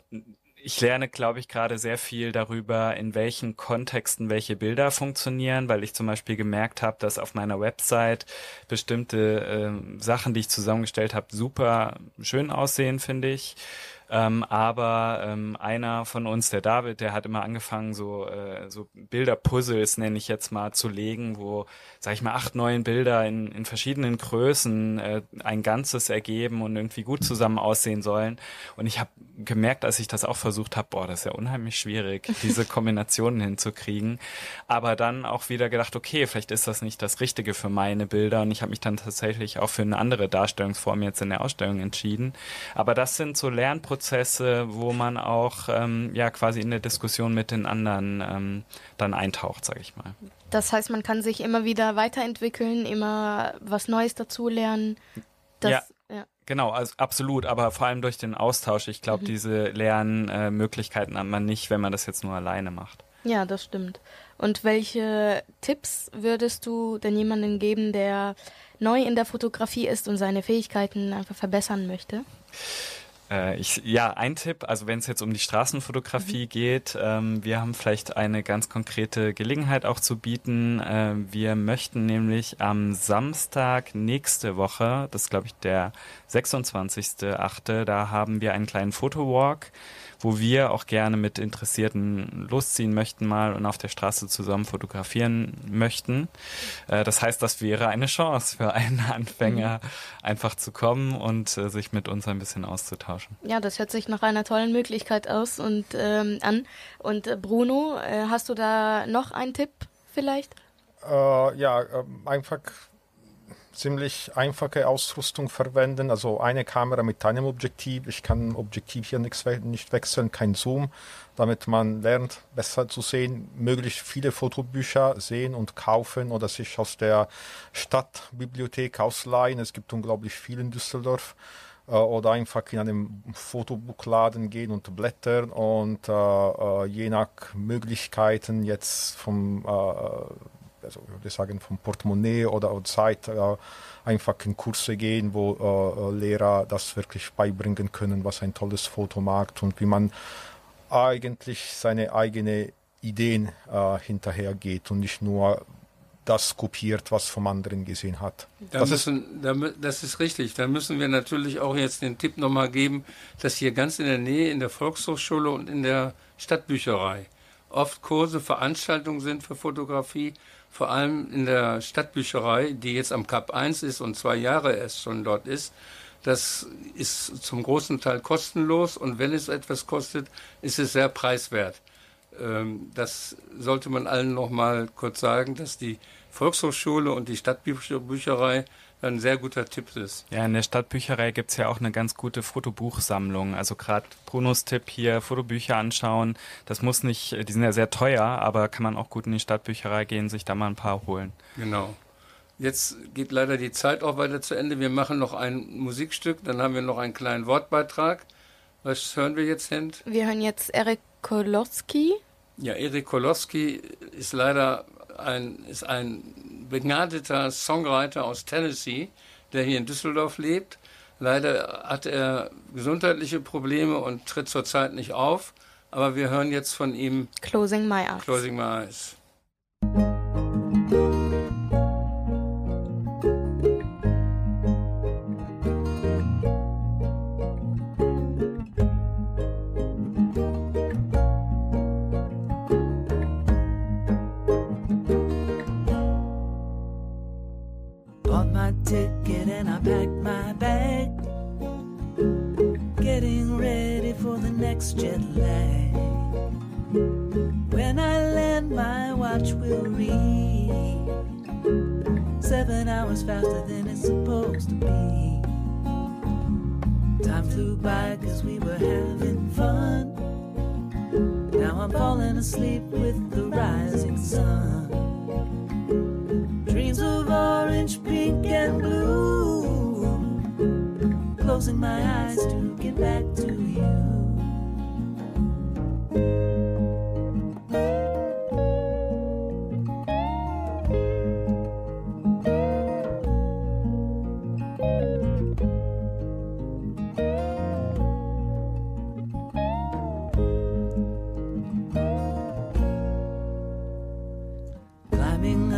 ich lerne, glaube ich, gerade sehr viel darüber, in welchen Kontexten welche Bilder funktionieren, weil ich zum Beispiel gemerkt habe, dass auf meiner Website bestimmte äh, Sachen, die ich zusammengestellt habe, super schön aussehen, finde ich. Ähm, aber ähm, einer von uns, der David, der hat immer angefangen, so, äh, so Bilderpuzzles, nenne ich jetzt mal, zu legen, wo, sag ich mal, acht, neun Bilder in, in verschiedenen Größen äh, ein Ganzes ergeben und irgendwie gut zusammen aussehen sollen. Und ich habe gemerkt, als ich das auch versucht habe, boah, das ist ja unheimlich schwierig, diese Kombinationen hinzukriegen. Aber dann auch wieder gedacht, okay, vielleicht ist das nicht das Richtige für meine Bilder. Und ich habe mich dann tatsächlich auch für eine andere Darstellungsform jetzt in der Ausstellung entschieden. Aber das sind so Lernprozesse, Prozesse, wo man auch ähm, ja quasi in der Diskussion mit den anderen ähm, dann eintaucht, sage ich mal. Das heißt, man kann sich immer wieder weiterentwickeln, immer was Neues dazulernen. Das, Ja. ja. Genau, also absolut, aber vor allem durch den Austausch. Ich glaube, diese Lernmöglichkeiten hat man nicht, wenn man das jetzt nur alleine macht. Ja, das stimmt. Und welche Tipps würdest du denn jemandem geben, der neu in der Fotografie ist und seine Fähigkeiten einfach verbessern möchte? Äh, ich, ja, ein Tipp, also wenn es jetzt um die Straßenfotografie geht, ähm, wir haben vielleicht eine ganz konkrete Gelegenheit auch zu bieten. Äh, wir möchten nämlich am Samstag nächste Woche, das ist glaube ich der 26.8., da haben wir einen kleinen Fotowalk, wo wir auch gerne mit Interessierten losziehen möchten mal und auf der Straße zusammen fotografieren möchten. Äh, das heißt, das wäre eine Chance für einen Anfänger, einfach zu kommen und äh, sich mit uns ein bisschen auszutauschen. Ja, das hört sich nach einer tollen Möglichkeit aus und ähm, an. Und äh, Bruno, hast du da noch einen Tipp vielleicht? Äh, ja, ähm, einfach ziemlich einfache Ausrüstung verwenden. Also eine Kamera mit einem Objektiv. Ich kann Objektiv hier nichts we nicht wechseln, kein Zoom, damit man lernt, besser zu sehen. Möglichst viele Fotobücher sehen und kaufen oder sich aus der Stadtbibliothek ausleihen. Es gibt unglaublich viel in Düsseldorf. Äh, oder einfach in einem Fotobuchladen gehen und blättern und äh, äh, je nach Möglichkeiten jetzt vom äh, also ich würde sagen vom Portemonnaie oder Zeit äh, einfach in Kurse gehen, wo äh, äh, Lehrer das wirklich beibringen können, was ein tolles Foto macht und wie man eigentlich seine eigene Ideen äh, hinterher geht und nicht nur das kopiert, was vom anderen gesehen hat. Da das ist müssen, da, mü- das ist richtig. Da müssen wir natürlich auch jetzt den Tipp nochmal geben, dass hier ganz in der Nähe in der Volkshochschule und in der Stadtbücherei oft Kurse, Veranstaltungen sind für Fotografie, vor allem in der Stadtbücherei, die jetzt am Kap 1 ist und zwei Jahre erst schon dort ist. Das ist zum großen Teil kostenlos und wenn es etwas kostet, ist es sehr preiswert. Ähm, das sollte man allen noch mal kurz sagen, dass die Volkshochschule und die Stadtbücherei ein sehr guter Tipp ist. Ja, in der Stadtbücherei gibt's ja auch eine ganz gute Fotobuchsammlung. Also gerade Brunos Tipp hier, Fotobücher anschauen. Das muss nicht, die sind ja sehr teuer, aber kann man auch gut in die Stadtbücherei gehen, sich da mal ein paar holen. Genau. Jetzt geht leider die Zeit auch weiter zu Ende. Wir machen noch ein Musikstück, dann haben wir noch einen kleinen Wortbeitrag. Was hören wir jetzt, Hend? Wir hören jetzt Erik Kolowski. Ja, Erik Kolowski ist leider ein, ist ein begnadeter Songwriter aus Tennessee, der hier in Düsseldorf lebt. Leider hat er gesundheitliche Probleme und tritt zurzeit nicht auf. Aber wir hören jetzt von ihm Closing My Eyes. Closing My Eyes.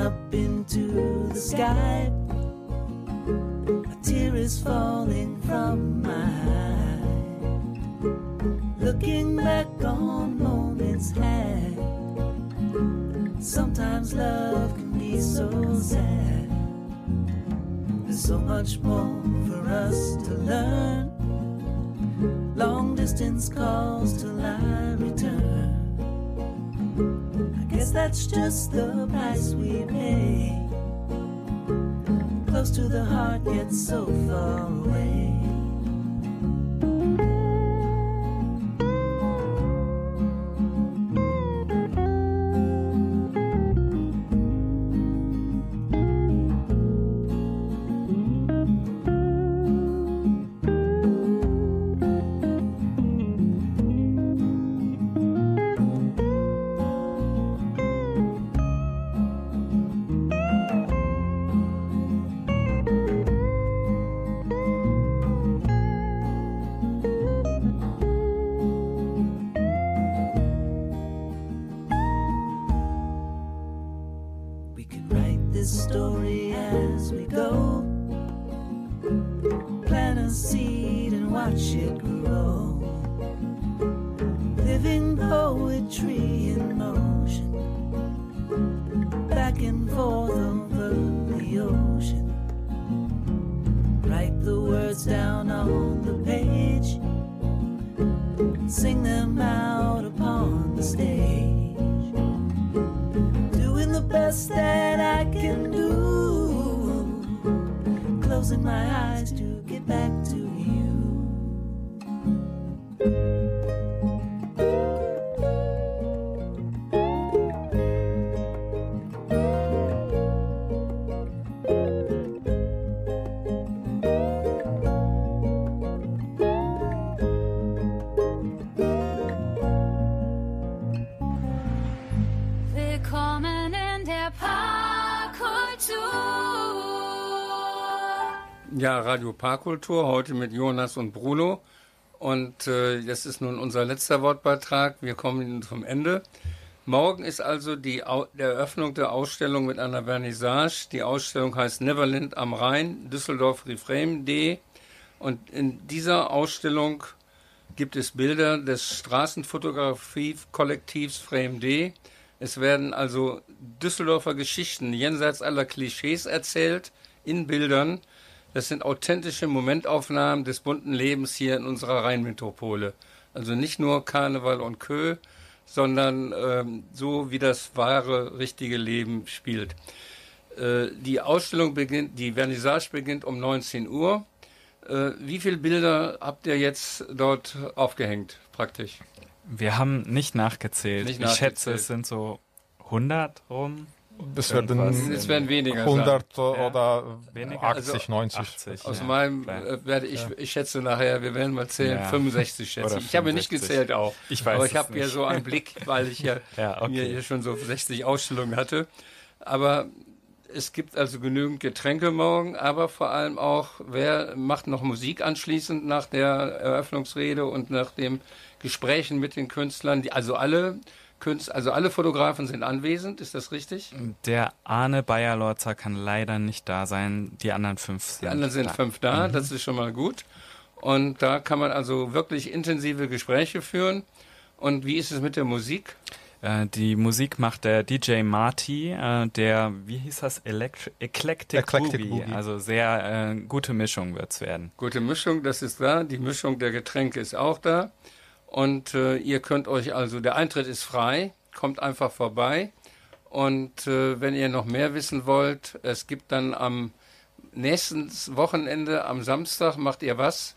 Up into the sky. A tear is falling from my eye. Looking back on moments had. Sometimes love can be so sad. There's so much more for us to learn. Long distance calls to I that's just the price we pay. Close to the heart, yet so far away. Closing my eyes Parkkultur, heute mit Jonas und Bruno. Und äh, das ist nun unser letzter Wortbeitrag. Wir kommen zum Ende. Morgen ist also die Au der Eröffnung der Ausstellung mit einer Vernissage. Die Ausstellung heißt Neverland am Rhein, Düsseldorf Refrain D. Und in dieser Ausstellung gibt es Bilder des Straßenfotografie-Kollektivs Frame D. Es werden also Düsseldorfer Geschichten jenseits aller Klischees erzählt in Bildern. Das sind authentische Momentaufnahmen des bunten Lebens hier in unserer Rheinmetropole. Also nicht nur Karneval und Kö, sondern ähm, so wie das wahre, richtige Leben spielt. Äh, die Ausstellung beginnt, die Vernissage beginnt um 19 Uhr. Äh, wie viele Bilder habt ihr jetzt dort aufgehängt, praktisch? Wir haben nicht nachgezählt. Nicht ich schätze, nachgezählt. es sind so 100 rum. Es werden Es werden weniger 100 Ja. oder Weniger? 80, Also 90. 80. Aus Ja, meinem äh, werde ich, ich schätze nachher, wir werden mal zählen, Ja. 65 schätze Oder ich. Ich habe nicht 65. gezählt auch. Ich weiß aber ich habe ja so einen Blick, weil ich ja, Ja, okay. mir hier schon so 60 Ausstellungen hatte. Aber es gibt also genügend Getränke morgen, aber vor allem auch, wer macht noch Musik anschließend nach der Eröffnungsrede und nach den Gesprächen mit den Künstlern. Die, also alle Künstler, also alle Fotografen sind anwesend, ist das richtig? Der Arne Bayer-Lorzer kann leider nicht da sein. Die anderen fünf sind Die anderen sind da. fünf da, das ist schon mal gut. Und da kann man also wirklich intensive Gespräche führen. Und wie ist es mit der Musik? Äh, die Musik macht der DJ Marty, äh, der, wie hieß das, Elect Eclectic, Eclectic Boogie. Boogie. Also sehr äh, gute Mischung wird's werden. Gute Mischung, das ist da. Die Mischung der Getränke ist auch da. Und äh, ihr könnt euch also, der Eintritt ist frei, kommt einfach vorbei. Und äh, wenn ihr noch mehr wissen wollt, es gibt dann am nächsten Wochenende, am Samstag, macht ihr was?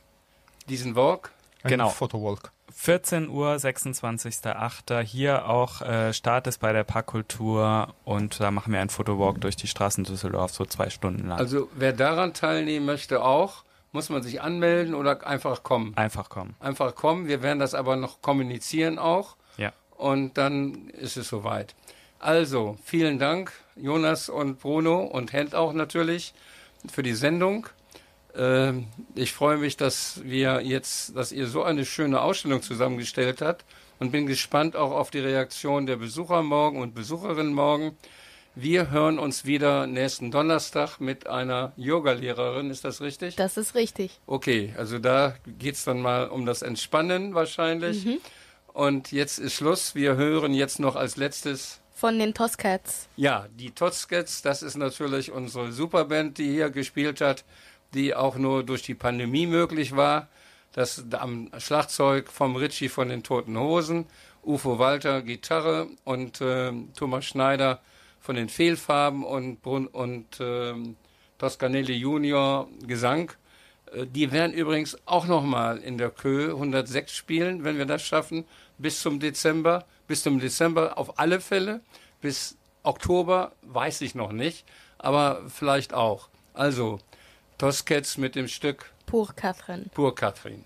Diesen Walk? Ein Genau. Fotowalk. 14 Uhr, 26.08. Hier auch äh, Start ist bei der Parkkultur und da machen wir einen Fotowalk durch die Straßen Düsseldorf, so zwei Stunden lang. Also wer daran teilnehmen möchte auch, muss man sich anmelden oder einfach kommen. Einfach kommen. Einfach kommen. Wir werden das aber noch kommunizieren auch. Ja. Und dann ist es soweit. Also, vielen Dank, Jonas und Bruno und Hent auch natürlich für die Sendung. Ähm, ich freue mich, dass wir jetzt, dass ihr so eine schöne Ausstellung zusammengestellt habt und bin gespannt auch auf die Reaktion der Besucher morgen und Besucherinnen morgen. Wir hören uns wieder nächsten Donnerstag mit einer Yogalehrerin, ist das richtig? Das ist richtig. Okay, also da geht's dann mal um das Entspannen wahrscheinlich. Und jetzt ist Schluss. Wir hören jetzt noch als letztes, Von den Toscats. ja, die Totskets. Das ist natürlich unsere Superband, die hier gespielt hat, die auch nur durch die Pandemie möglich war. Das am Schlagzeug vom Ritchie von den Toten Hosen, Ufo Walter Gitarre und ähm, Thomas Schneider von den Fehlfarben und, Brun und ähm, Toscanelli Junior Gesang. Äh, Die werden übrigens auch nochmal in der Kö 106 spielen, wenn wir das schaffen, bis zum Dezember. Bis zum Dezember auf alle Fälle. Bis Oktober weiß ich noch nicht, aber vielleicht auch. Also, Toskets mit dem Stück Pur Catherine. Pur Katrin.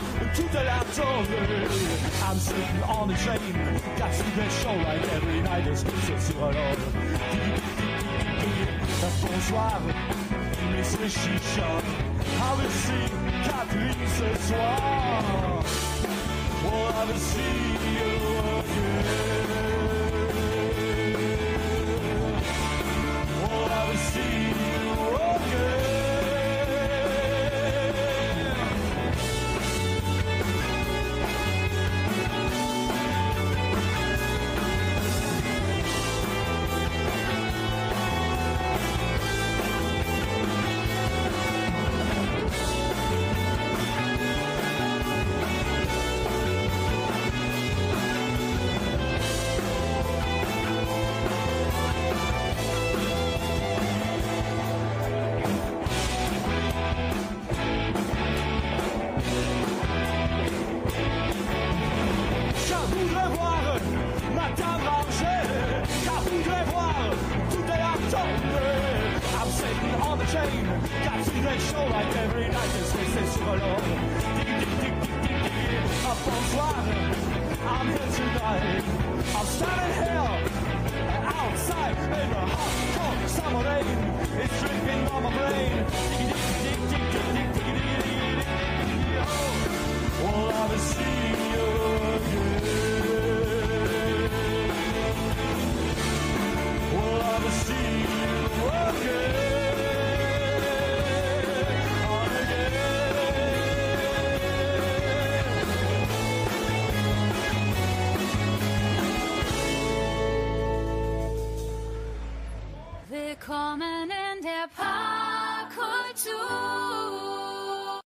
I'm sitting on a train, catching the show like every night is so surreal. Bonsoir, mais c'est chichon. I will see Catherine ce soir. Well, I will see you again. Well, I will see you. Common.